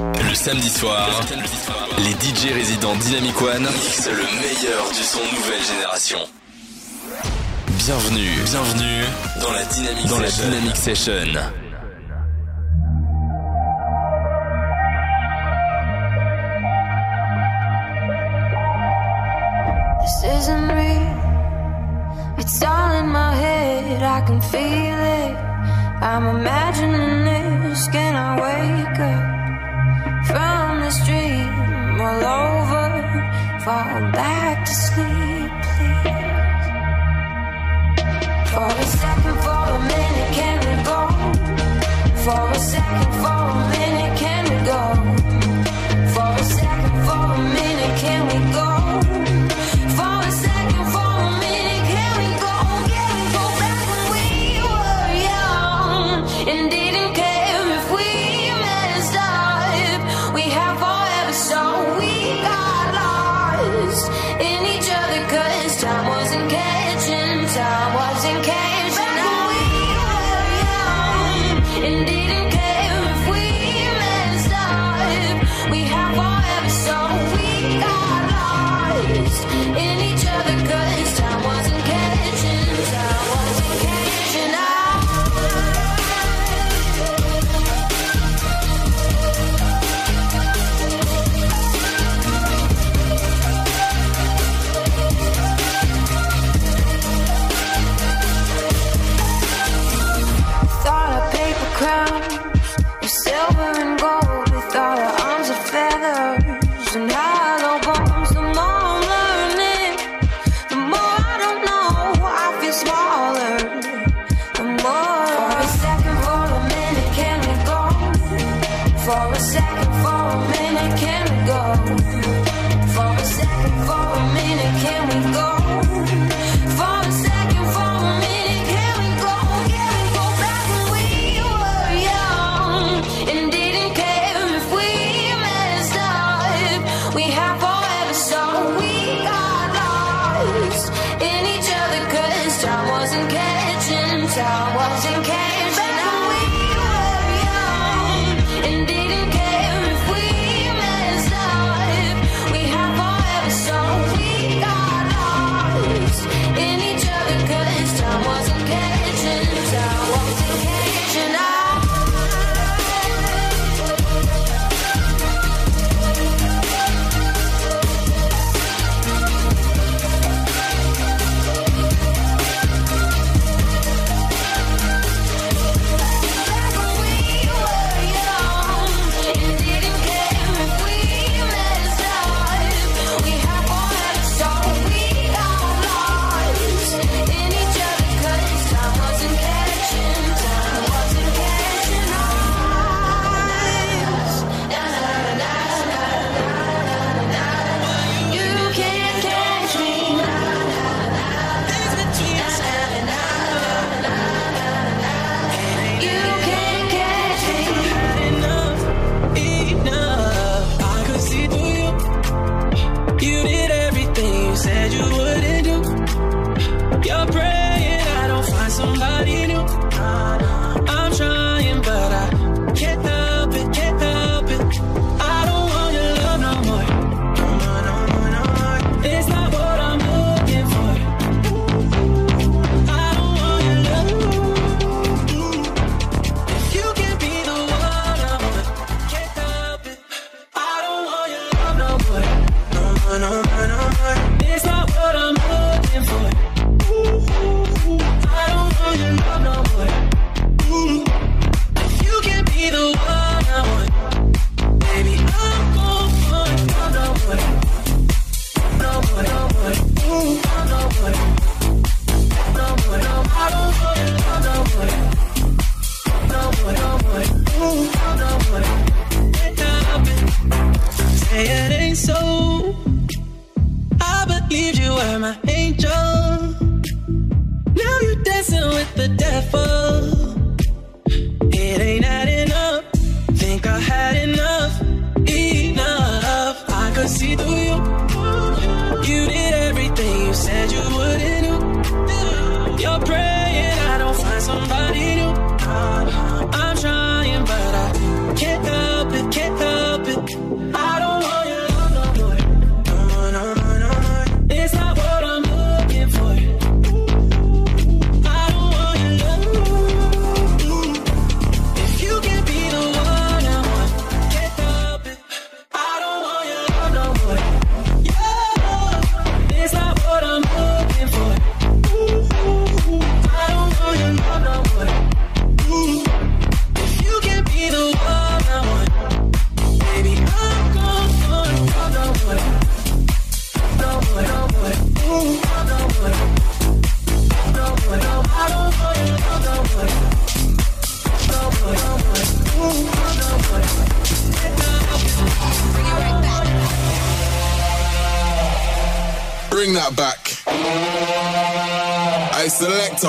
Le samedi soir, les DJ résidents Dynamic One mixent le meilleur du son nouvelle génération. Bienvenue, bienvenue dans la Dynamic dans Session. La Dynamic Session. This isn't real. I can feel it. I'm imagining all over, fall back to sleep, please. For a second, for It's not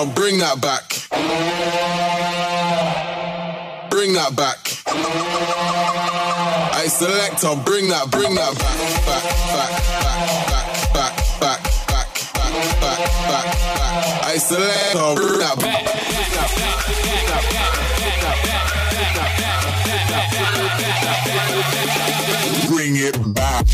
Now bring that back. Bring that back. I select on bring that, bring that back, back, back, back, back, back, back, back, back, back, back. I select on bring that back. Bring it back.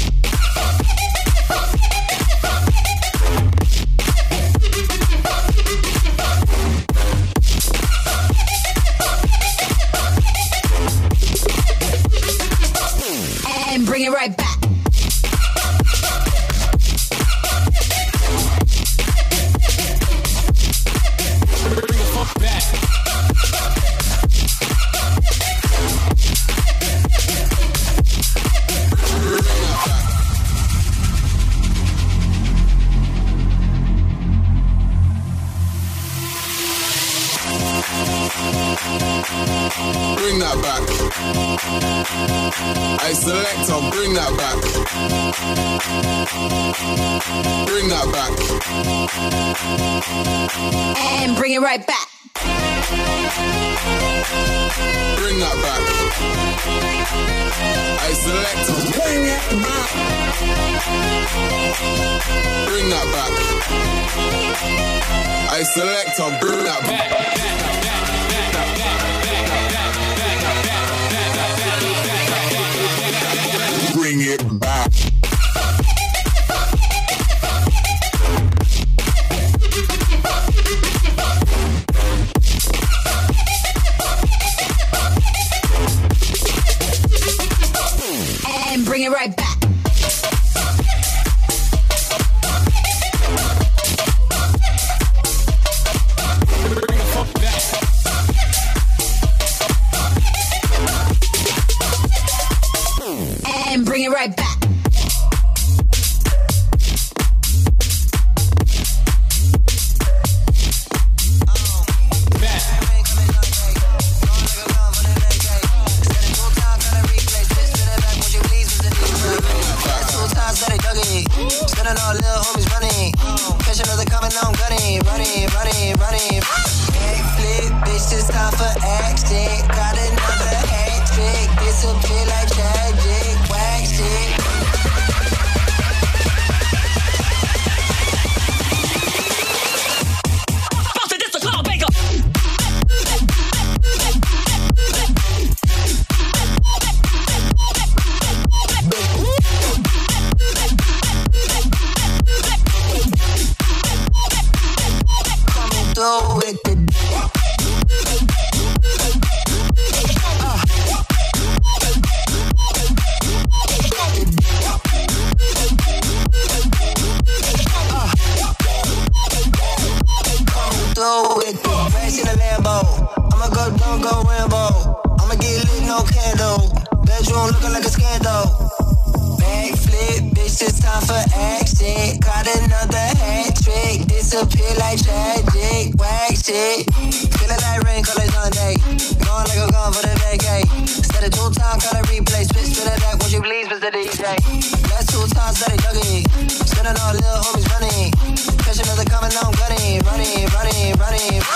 spending all little homies money. Catch another comment, I'm gunning, running, running, running.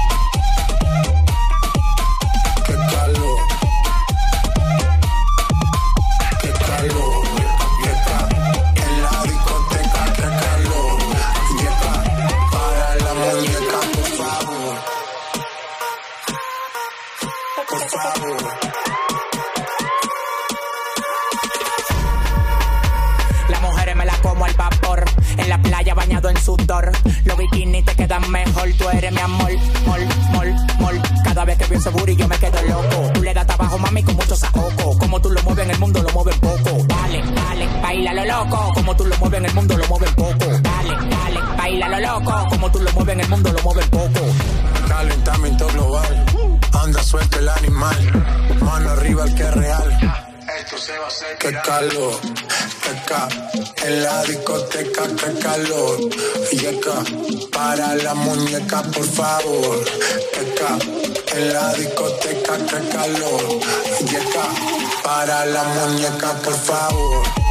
Bikinis te quedan mejor. Tú eres mi amor. Mol, mol, mol. Cada vez que ese booty yo me quedo loco. Tú le das trabajo, mami, con mucho saoco. Como tú lo mueves en el mundo, lo mueves poco. Dale, dale, baila lo loco. Como tú lo mueves en el mundo, lo mueves poco. Dale, dale, baila lo loco. Como tú lo mueves en el mundo, lo mueves poco. Calentamiento global. Anda suelto el animal. Mano arriba el que es real. Qué calor. Ca. En la discoteca, qué calor. Y acá. Para la muñeca, por favor. Ca. En la discoteca, qué calor. Y acá. Para la muñeca, por favor.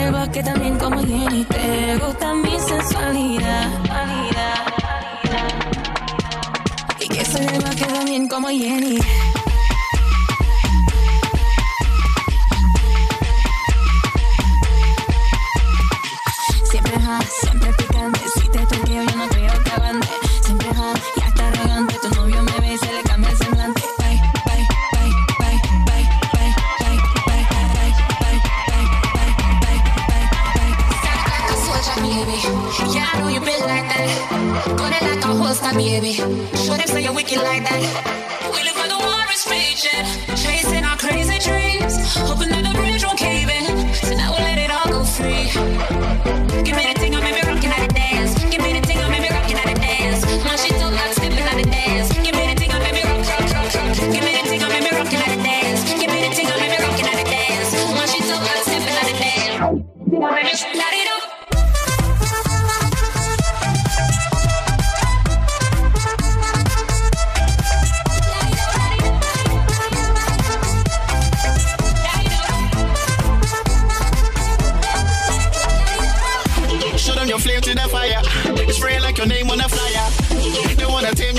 el bosque también como Jenny. Te gusta mi sensualidad. Y que soy el bosque también como Jenny.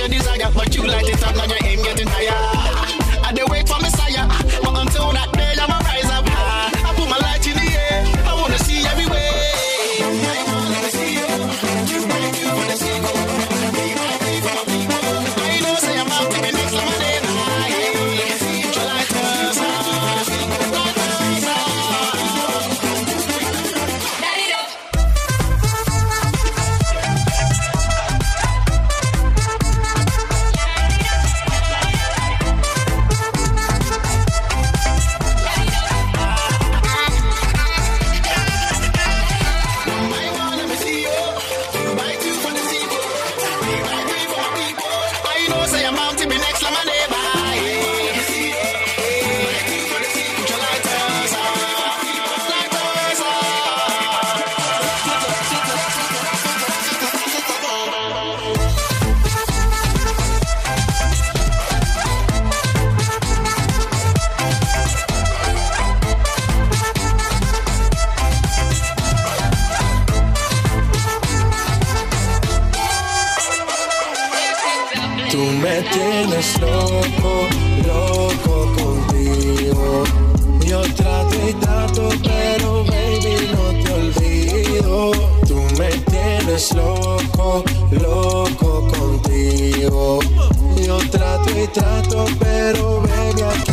your desire, but you light it up, now you pones loco, loco contigo. Yo trato y trato, pero ven